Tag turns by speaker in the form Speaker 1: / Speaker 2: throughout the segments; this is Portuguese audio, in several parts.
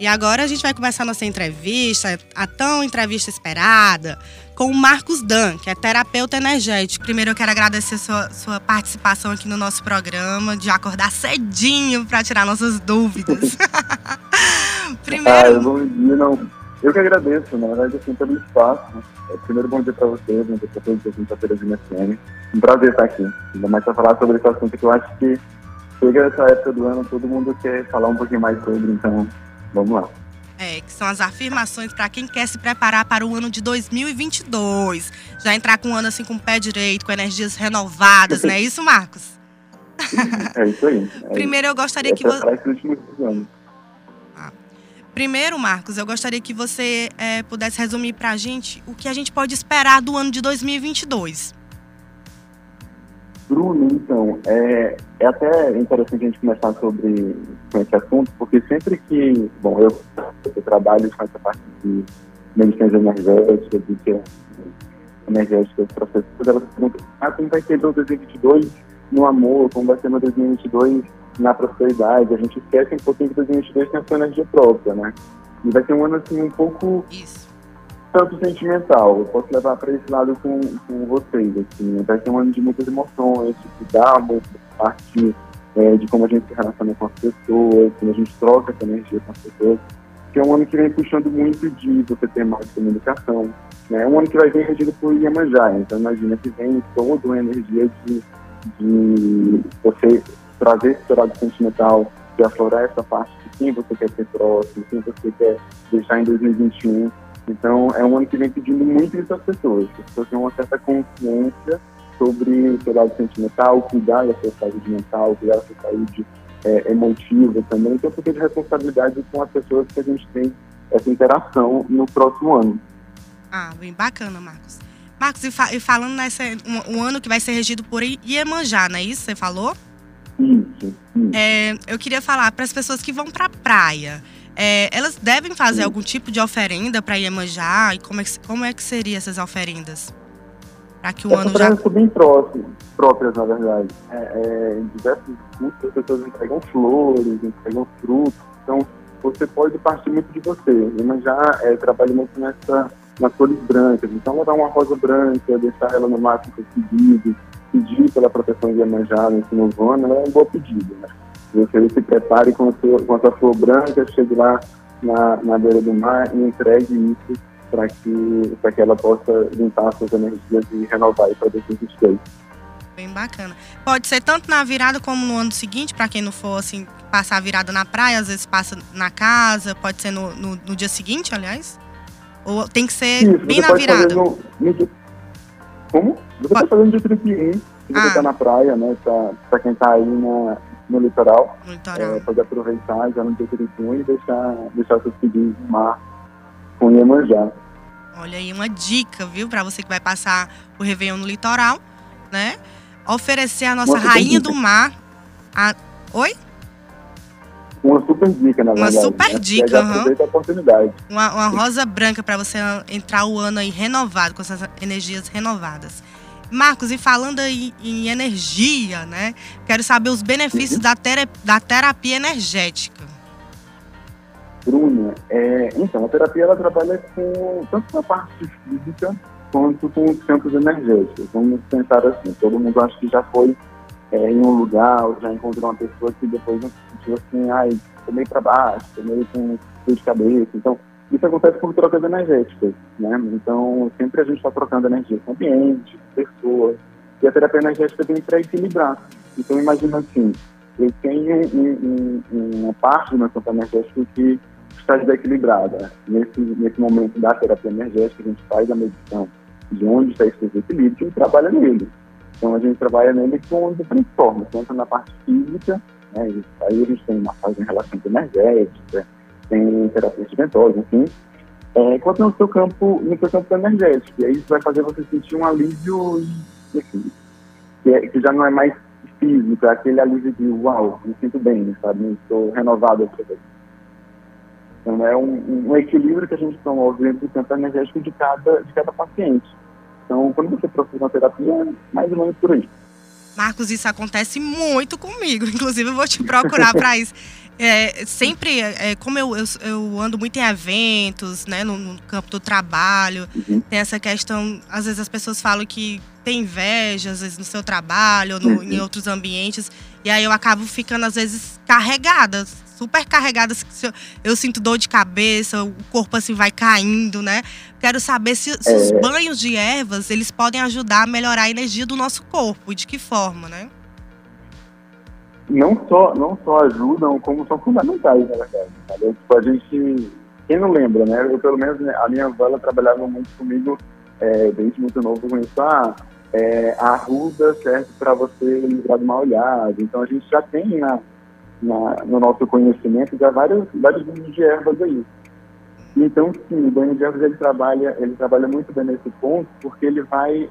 Speaker 1: E agora a gente vai começar nossa entrevista, a tão entrevista esperada, com o Marcos Dan, que é terapeuta energético. Primeiro eu quero agradecer sua, sua participação aqui no nosso programa, de acordar cedinho para tirar nossas dúvidas.
Speaker 2: Primeiro. Ah, dia, não. Eu que agradeço, na verdade, assim, pelo espaço. É, primeiro, bom dia para vocês, bom dia para todos os ouvintes da FM. Um prazer estar aqui. Ainda mais para falar sobre esse assunto que eu acho que chega essa época do ano, todo mundo quer falar um pouquinho mais sobre, então vamos lá.
Speaker 1: É, que são as afirmações para quem quer se preparar para o ano de 2022. Já entrar com o ano assim com o pé direito, com energias renovadas, não é isso, Marcos?
Speaker 2: É isso aí. É
Speaker 1: Primeiro eu gostaria
Speaker 2: é
Speaker 1: que você.
Speaker 2: Ah.
Speaker 1: Primeiro, Marcos, eu gostaria que você é, pudesse resumir para a gente o que a gente pode esperar do ano de 2022.
Speaker 2: Bruno, então, é, é até interessante a gente começar sobre com esse assunto, porque sempre que, bom, eu, eu trabalho com essa parte de medicinas energéticas, de que energéticas para as pessoas, elas perguntam, ah, como vai ser o 2022 no amor, como vai ser no 2022 na prosperidade, a gente esquece um pouquinho que 2022 tem a sua energia própria, né? E vai ser um ano, assim, um pouco...
Speaker 1: Isso
Speaker 2: tanto sentimental. Eu posso levar para esse lado com, com vocês. Assim. Vai ser um ano de muitas emoções, de cuidar muito, parte é, de como a gente se relaciona com as pessoas, como a gente troca essa energia com as pessoas. Que é um ano que vem puxando muito de você ter mais comunicação. Né? É um ano que vai vir regido por Iemanjá. Então, imagina que vem toda uma energia de, de você trazer esse lado sentimental, de aflorar essa parte de quem você quer ser próximo, quem você quer deixar em 2021 então, é um ano que vem pedindo muito isso às pessoas. As pessoas têm uma certa consciência sobre o seu lado sentimental, cuidar da sua saúde mental, cuidar da sua saúde é, emotiva também. Então, porque de responsabilidade com as pessoas que a gente tem essa interação no próximo ano.
Speaker 1: Ah, bem bacana, Marcos. Marcos, e, fa e falando nesse um, um, ano que vai ser regido por Iemanjá, não é isso? Você falou?
Speaker 2: Isso. isso.
Speaker 1: É, eu queria falar para as pessoas que vão para a praia. É, elas devem fazer algum tipo de oferenda para Iemanjá? E como é, que, como é que seriam essas oferendas? Para que o
Speaker 2: Essas
Speaker 1: ano já.
Speaker 2: são bem próprias, na verdade. É, é, em diversos cursos, as pessoas entregam flores, entregam frutos. Então, você pode partir muito de você. Iemanjá é, trabalha muito nessa, nas cores brancas. Então, levar uma rosa branca, deixar ela no máximo pedido, pedir pela proteção de Iemanjá nesse novo ano, é um bom pedido, né? Você se prepare com a sua, com a sua flor branca, chegue lá na, na beira do mar e entregue isso para que, que ela possa limpar suas energias e renovar para 2023.
Speaker 1: Bem bacana. Pode ser tanto na virada como no ano seguinte, para quem não for assim, passar a virada na praia, às vezes passa na casa, pode ser no, no, no dia seguinte, aliás? Ou tem que ser Isso, bem na virada? No, no,
Speaker 2: como? Você pode fazer no dia 31, se você está ah. na praia, né? Para quem está aí na, no litoral.
Speaker 1: No litoral.
Speaker 2: É, pode aproveitar já no dia 31 e deixar, deixar seus pedidos no mar com Iemanjá.
Speaker 1: Olha aí uma dica, viu? Para você que vai passar o Réveillon no litoral, né? Oferecer a nossa rainha do mar. A... Oi?
Speaker 2: Uma super dica, na verdade.
Speaker 1: Uma super
Speaker 2: né?
Speaker 1: dica,
Speaker 2: uhum. a oportunidade.
Speaker 1: Uma, uma rosa branca para você entrar o ano aí renovado, com essas energias renovadas. Marcos, e falando aí em energia, né? Quero saber os benefícios da, tera da terapia energética.
Speaker 2: Bruna, é, então, a terapia ela trabalha com tanto na parte física quanto com os campos energéticos. Vamos pensar assim, todo mundo acha que já foi é, em um lugar, ou já encontrou uma pessoa que depois não se sentiu assim, ai, tô meio para baixo, tô meio com dor de cabeça. Então, isso acontece por trocas energéticas, né? Então, sempre a gente está trocando energia com ambiente, com pessoas, e a terapia energética vem para equilibrar. Então, imagina assim, eu tenho um, um, uma parte do meu campo energético que está desequilibrada. Nesse, nesse momento da terapia energética, a gente faz a medição de onde está esse desequilíbrio e trabalha nele. Então, a gente trabalha nele com diferentes formas, tanto na parte física, né? aí a gente tem massagem em relação energética, tem terapia de ventosa, enfim, é, quanto no seu campo, no seu campo energético. E aí isso vai fazer você sentir um alívio, enfim, que, é, que já não é mais físico, é aquele alívio de uau, me sinto bem, sabe? Estou renovado Então é um, um, equilíbrio que a gente promove entre o campo energético de cada, de cada paciente. Então, quando você procura uma terapia, é mais ou menos por aí.
Speaker 1: Marcos, isso acontece muito comigo. Inclusive, eu vou te procurar para isso. É, sempre, é, como eu, eu, eu, ando muito em eventos, né, no, no campo do trabalho, uhum. tem essa questão, às vezes as pessoas falam que tem inveja, às vezes no seu trabalho, ou no, uhum. em outros ambientes, e aí eu acabo ficando, às vezes, carregada, super carregada, eu, eu sinto dor de cabeça, o corpo assim vai caindo, né? Quero saber se, se é... os banhos de ervas, eles podem ajudar a melhorar a energia do nosso corpo, e de que forma, né?
Speaker 2: Não só, não só ajudam, como são fundamentais, na verdade. Tipo, a gente, quem não lembra, né? Eu, pelo menos, a minha avó, ela trabalhava muito comigo é, desde muito novo com isso. Ah, é, a arruda serve para você livrar de uma olhada. Então, a gente já tem na, na, no nosso conhecimento já vários, vários banhos de ervas aí. Então, sim, o banho de ervas, ele trabalha, ele trabalha muito bem nesse ponto, porque ele vai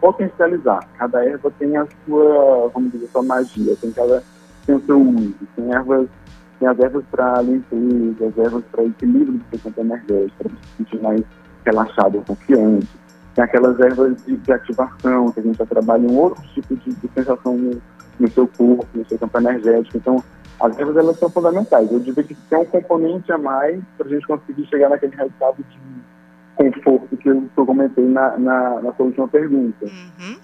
Speaker 2: potencializar. Cada erva tem a sua, vamos dizer, sua magia, tem cada tem o seu uso. Tem ervas, tem as ervas para limpeza, as ervas para equilíbrio do campo energético, para se sentir mais relaxado, confiante. Tem aquelas ervas de, de, ativação, que a gente já trabalha em outros tipos de, de sensação no, no, seu corpo, no seu campo energético. Então, as ervas elas são fundamentais. Eu diria que tem um componente a mais para a gente conseguir chegar naquele resultado de conforto que eu, que eu comentei na, na, na sua última pergunta.
Speaker 1: Uhum.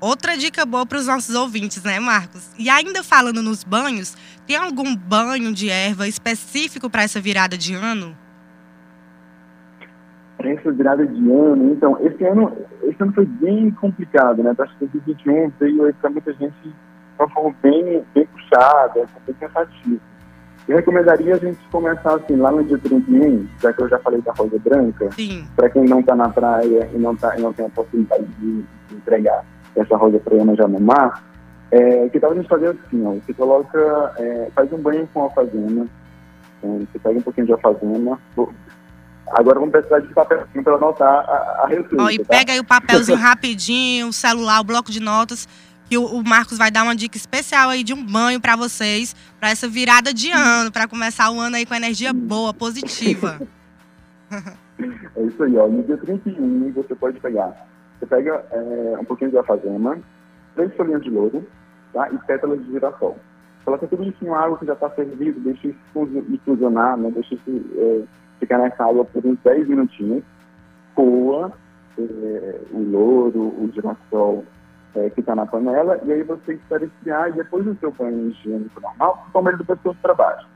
Speaker 1: Outra dica boa para os nossos ouvintes, né, Marcos? E ainda falando nos banhos, tem algum banho de erva específico para essa virada de ano?
Speaker 2: Para essa virada de ano, então, esse ano, esse ano foi bem complicado, né? Acho que 2021 veio para muita gente de uma forma bem, bem puxada, bem cansativa. Eu recomendaria a gente começar assim, lá no dia 31, já que eu já falei da Rosa Branca, para quem não está na praia e não, tá, e não tem a possibilidade de, de entregar essa rosa praiana já no mar, é, que tal a gente fazer assim, ó, você coloca, é, faz um banho com alfazema, é, você pega um pouquinho de alfazema, agora vamos precisar de papelzinho para anotar a, a receita. Ó,
Speaker 1: e tá? pega aí o papelzinho rapidinho, o celular, o bloco de notas, que o, o, Marcos vai dar uma dica especial aí de um banho para vocês, para essa virada de ano, para começar o ano aí com energia boa, positiva.
Speaker 2: é isso aí, ó, no dia 31 você pode pegar você pega é, um pouquinho de alfazema, três folhinhas de louro tá? e pétalas de girassol. Coloca tudo isso em água que já está servido, deixa isso infusionar, né? deixa isso é, ficar nessa água por uns 10 minutinhos. Coa é, o louro, o girassol é, que está na panela, e aí você espera esfriar e depois do seu banho higiênico normal, toma ele do pescoço para baixo.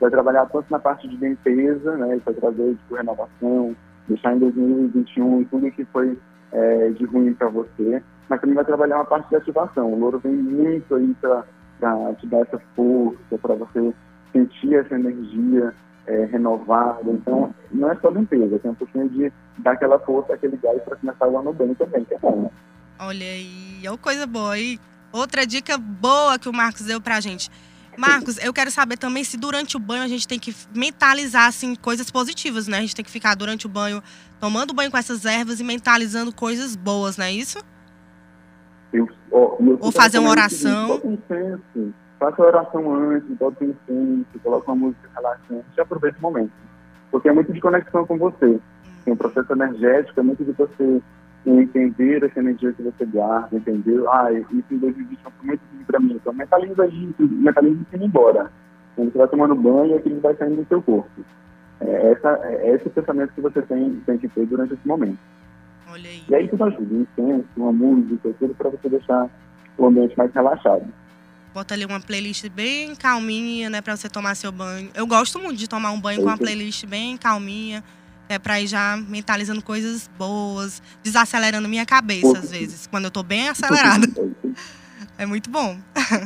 Speaker 2: Vai trabalhar tanto na parte de limpeza, né, para trazer tipo, renovação, deixar em 2021 tudo que foi é, de ruim para você, mas também vai trabalhar uma parte de ativação. O louro vem muito aí para te dar essa força, para você sentir essa energia é, renovada. Então, não é só limpeza, tem um pouquinho de dar aquela força, aquele gás para começar o ano bem também, que é bom, né?
Speaker 1: Olha aí, é uma coisa boa. aí. outra dica boa que o Marcos deu pra gente. Marcos, eu quero saber também se durante o banho a gente tem que mentalizar assim coisas positivas, né? A gente tem que ficar durante o banho tomando banho com essas ervas e mentalizando coisas boas, não é isso?
Speaker 2: Eu, ó, eu
Speaker 1: Ou fazer uma oração.
Speaker 2: Faça a oração antes, bota um incenso, coloca uma música relaxante e aproveita o momento. Porque é muito de conexão com você. Tem um processo energético, é muito de você entender essa energia que você guarda, entender, ah, isso em 2020 foi muito difícil para mim. Então mentaliza isso, mentaliza isso indo embora. Quando você vai tomando banho, aquilo vai saindo do seu corpo. É, essa, é esse pensamento que você tem, tem que ter durante esse momento.
Speaker 1: Olha aí.
Speaker 2: E aí tudo ajuda, um incenso, uma música, tudo para você deixar o ambiente mais relaxado.
Speaker 1: Bota ali uma playlist bem calminha, né, para você tomar seu banho. Eu gosto muito de tomar um banho é com uma playlist bem calminha, é para ir já mentalizando coisas boas, desacelerando minha cabeça às vezes, quando eu tô bem acelerada. É muito bom.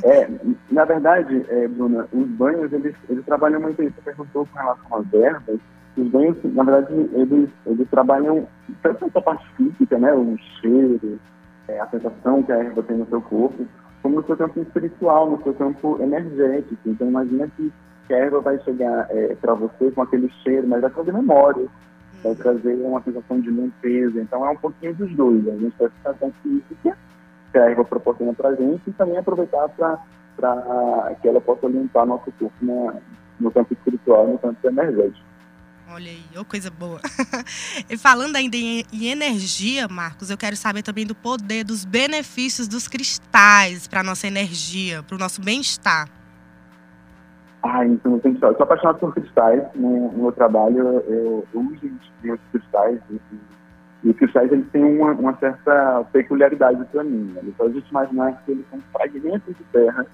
Speaker 2: É, na verdade, é, Bruna, os banhos, eles, eles trabalham muito isso. Você perguntou com relação às ervas. Os banhos, na verdade, eles, eles trabalham tanto essa parte física, né, o cheiro, é, a sensação que a erva tem no seu corpo, como no seu campo espiritual, no seu campo energético. Então, imagina que, que a erva vai chegar é, para você com aquele cheiro, mas vai trazer memórias, vai trazer uma sensação de limpeza. Então, é um pouquinho dos dois. A gente tem a sensação física que a erva proporciona para a gente e também aproveitar para que ela possa limpar nosso corpo na, no campo espiritual, no campo energético.
Speaker 1: Olha aí, oh, coisa boa. e falando ainda em, em, energia, Marcos, eu quero saber também do poder, dos benefícios dos cristais para nossa energia, para o nosso bem-estar.
Speaker 2: Ah, então tem que Eu sou apaixonado por cristais. No, no meu trabalho, eu, eu uso muitos cristais. E, e os cristais eles têm uma, uma certa peculiaridade para mim. Né? Então a gente imaginar que eles são fragmentos de terra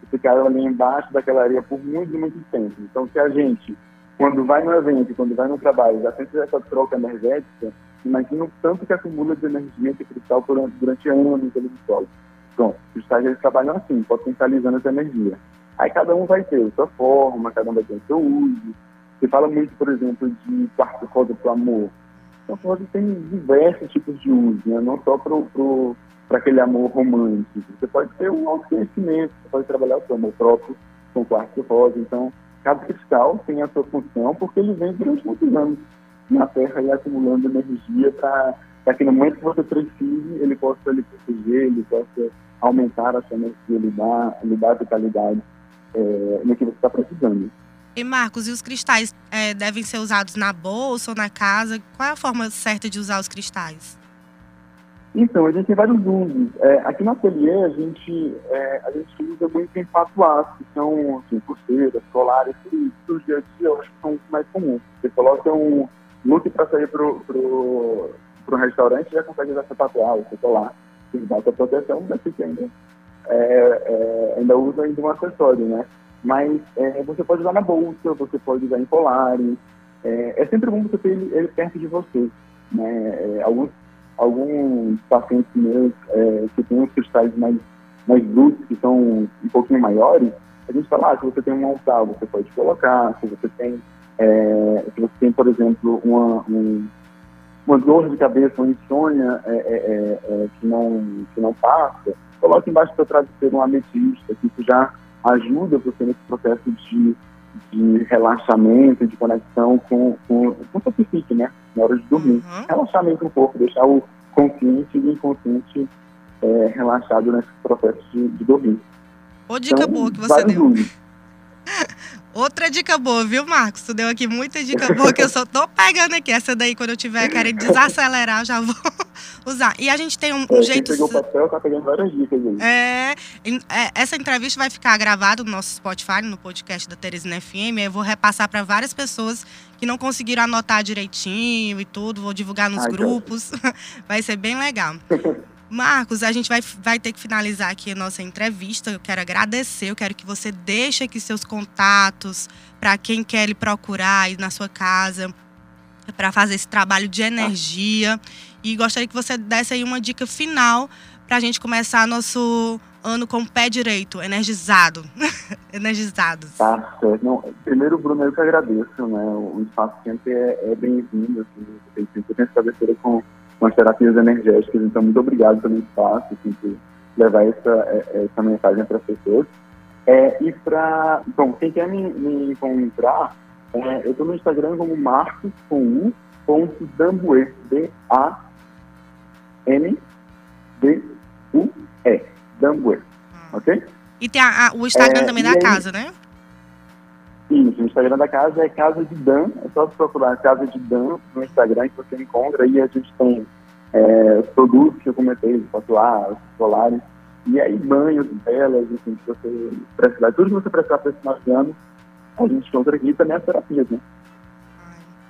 Speaker 2: que ficaram ali embaixo daquela areia por muito, muito tempo. Então se a gente, quando vai no evento, quando vai no trabalho, já tem essa troca energética, imagina o tanto que acumula de energia esse cristal durante, durante anos ali no solo. Pronto, os cristais eles trabalham assim, potencializando essa energia. Aí cada um vai ter a sua forma, cada um vai ter o seu uso. Você fala muito, por exemplo, de quarto roda para o amor. Então, roda tem diversos tipos de uso, né? não só para aquele amor romântico. Você pode ter um autoconhecimento, você pode trabalhar o seu amor próprio com quarto rosa. Então, cada cristal tem a sua função, porque ele vem durante muitos anos na Terra e acumulando energia para que no momento que você precise, ele possa lhe proteger, ele possa aumentar a sua energia, lhe dar, lhe dar vitalidade é, no que você está precisando.
Speaker 1: E Marcos, e os cristais é, devem ser usados na bolsa ou na casa? Qual é a forma certa de usar os cristais?
Speaker 2: Então, a gente tem vários usos. É, aqui no ateliê, a gente, é, a gente usa muito em patuás, que são assim, pulseiras, colares, tudo isso dia a dia, eu acho que são mais comuns. Você coloca um look para sair para o restaurante, já consegue usar seu patuá, seu colar, que dá sua proteção, mas que ainda é, é, ainda usa ainda um acessório, né? Mas é, você pode usar na bolsa, você pode usar em colares. É, é sempre bom você ter ele, perto de você. Né? É, alguns, alguns pacientes meus é, que têm os cristais mais, mais brutos, que são um pouquinho maiores, a gente fala, ah, se você tem um altar, você pode colocar, se você tem, se você tem, por exemplo, uma, um, uma dor de cabeça, uma insônia que, não, que não passa, coloque embaixo do seu travesseiro um ametista, que isso já ajuda você nesse processo de, de relaxamento, de conexão com, com, com o seu psique, né? Na hora de dormir. Uhum. Relaxamento um pouco, deixar o consciente e o inconsciente é, relaxado nesse processo de, de dormir.
Speaker 1: Ô, dica então, boa que você deu. Outra dica boa, viu, Marcos? Tu deu aqui muita dica boa que eu só tô pegando aqui. Essa daí, quando eu tiver querendo desacelerar, eu já vou usar. E a gente tem um, um jeito.
Speaker 2: Pegou o papel, tá pegando várias dicas aí.
Speaker 1: É, é, essa entrevista vai ficar gravada no nosso Spotify, no podcast da Teresina FM. Eu vou repassar para várias pessoas que não conseguiram anotar direitinho e tudo. Vou divulgar nos Ai, grupos. Vai ser bem legal. Marcos, a gente vai, vai ter que finalizar aqui a nossa entrevista. Eu quero agradecer, eu quero que você deixe aqui seus contatos para quem quer lhe procurar na sua casa para fazer esse trabalho de energia. E gostaria que você desse aí uma dica final para a gente começar nosso ano com o pé direito, energizado. Energizados.
Speaker 2: Tá certo. Não, primeiro, Bruno, eu que agradeço, né? O espaço sempre é, é bem-vindo. Assim, eu tenho essa cabeceira com com as terapias energéticas. Então, muito obrigado pelo espaço, assim, por levar essa, é, essa mensagem para as pessoas. É, e para. Bom, quem quer me, me encontrar, é, eu estou no Instagram como Marcos com U, ponto D-A-N-D-U-E, Dambuê, hum. ok?
Speaker 1: E tem a, a, o Instagram é, também da aí, casa, né?
Speaker 2: Isso, o Instagram da casa é Casa de Dan, é só procurar Casa de Dan no Instagram que você encontra. E a gente tem é, produtos que eu comentei, tatuar, solares, e aí banhos, velas, enfim, que você precisar, tudo que você precisar para esse de ano, a gente encontra aqui também as terapias, né?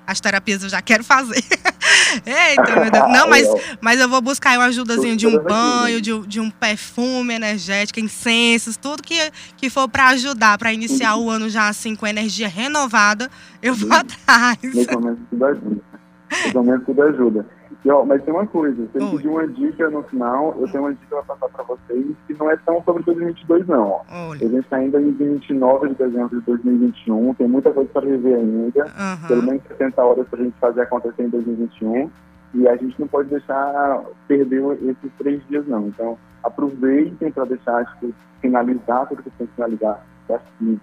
Speaker 1: As terapias eu já quero fazer. Eita, meu Deus. Não, mas, mas eu vou buscar uma ajudazinha de um banho, de, de um perfume energético, incensos, tudo que, que for para ajudar, para iniciar o ano já assim com energia renovada, eu vou atrás.
Speaker 2: Nesse momento tudo ajuda. Nesse momento tudo ajuda. E, ó, mas tem uma coisa, você me pediu uma dica no final, eu tenho uma dica para passar para vocês, que não é tão sobre 2022 não. Ó. Olha. A gente está ainda em 29 de dezembro de 2021, tem muita coisa para viver ainda, uhum. pelo menos 70 horas para a gente fazer acontecer em 2021, e a gente não pode deixar perder esses três dias não. Então, aproveitem para deixar, tipo, finalizar tudo que tem que finalizar, assim,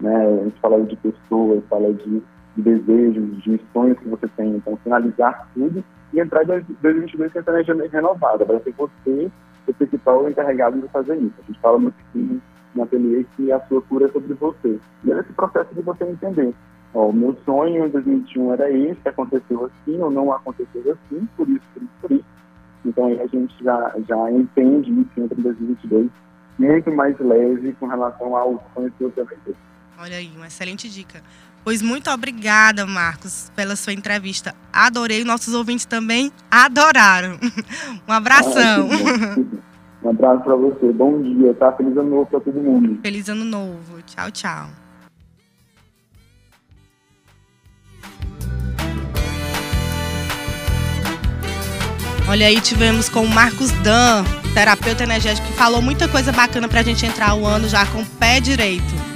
Speaker 2: né? A gente fala de pessoas, fala de de desejos, de sonhos que você tem. Então, finalizar tudo e entrar em 2022 com essa energia renovada. Vai ser você o principal encarregado de fazer isso. A gente fala muito aqui no ateliê que a sua cura é sobre você. E é esse processo de você entender. Ó, o meu sonho em 2021 era esse, aconteceu assim ou não aconteceu assim, por isso, por isso, por isso. Então aí a gente já, já entende isso entra em 2022 muito mais leve com relação ao sonho que você vai ter.
Speaker 1: Olha aí, uma excelente dica. Pois muito obrigada, Marcos, pela sua entrevista. Adorei, nossos ouvintes também adoraram. Um abração.
Speaker 2: Ah, um abraço para você. Bom dia, tá? Feliz ano novo para todo mundo.
Speaker 1: Feliz ano novo. Tchau, tchau. Olha aí, tivemos com o Marcos Dan, terapeuta energético, que falou muita coisa bacana pra gente entrar o ano já com o pé direito.